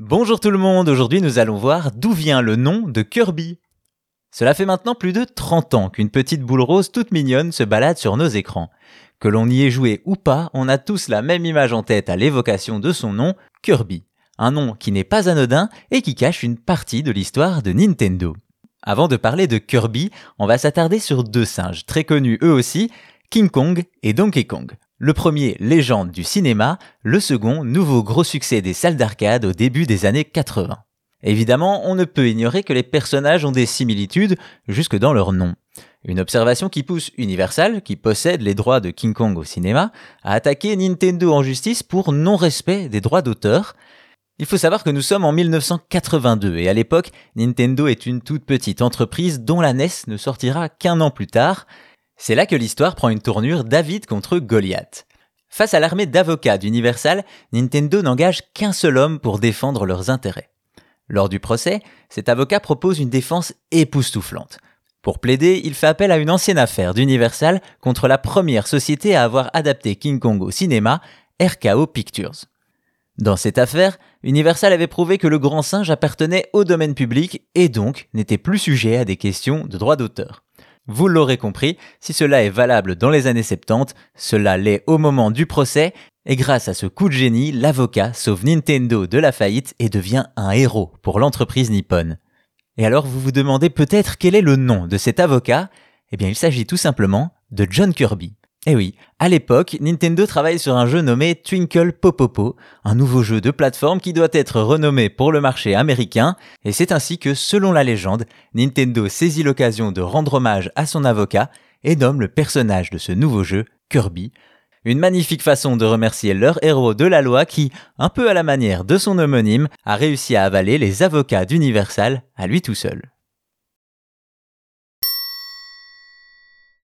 Bonjour tout le monde, aujourd'hui nous allons voir d'où vient le nom de Kirby. Cela fait maintenant plus de 30 ans qu'une petite boule rose toute mignonne se balade sur nos écrans. Que l'on y ait joué ou pas, on a tous la même image en tête à l'évocation de son nom, Kirby. Un nom qui n'est pas anodin et qui cache une partie de l'histoire de Nintendo. Avant de parler de Kirby, on va s'attarder sur deux singes très connus eux aussi, King Kong et Donkey Kong. Le premier, légende du cinéma, le second, nouveau gros succès des salles d'arcade au début des années 80. Évidemment, on ne peut ignorer que les personnages ont des similitudes jusque dans leur nom. Une observation qui pousse Universal, qui possède les droits de King Kong au cinéma, à attaquer Nintendo en justice pour non-respect des droits d'auteur. Il faut savoir que nous sommes en 1982 et à l'époque, Nintendo est une toute petite entreprise dont la NES ne sortira qu'un an plus tard, c'est là que l'histoire prend une tournure David contre Goliath. Face à l'armée d'avocats d'Universal, Nintendo n'engage qu'un seul homme pour défendre leurs intérêts. Lors du procès, cet avocat propose une défense époustouflante. Pour plaider, il fait appel à une ancienne affaire d'Universal contre la première société à avoir adapté King Kong au cinéma, RKO Pictures. Dans cette affaire, Universal avait prouvé que le grand singe appartenait au domaine public et donc n'était plus sujet à des questions de droit d'auteur. Vous l'aurez compris, si cela est valable dans les années 70, cela l'est au moment du procès, et grâce à ce coup de génie, l'avocat sauve Nintendo de la faillite et devient un héros pour l'entreprise nippone. Et alors vous vous demandez peut-être quel est le nom de cet avocat? Eh bien il s'agit tout simplement de John Kirby. Eh oui, à l'époque, Nintendo travaille sur un jeu nommé Twinkle Popopo, un nouveau jeu de plateforme qui doit être renommé pour le marché américain, et c'est ainsi que, selon la légende, Nintendo saisit l'occasion de rendre hommage à son avocat et nomme le personnage de ce nouveau jeu Kirby. Une magnifique façon de remercier leur héros de la loi qui, un peu à la manière de son homonyme, a réussi à avaler les avocats d'Universal à lui tout seul.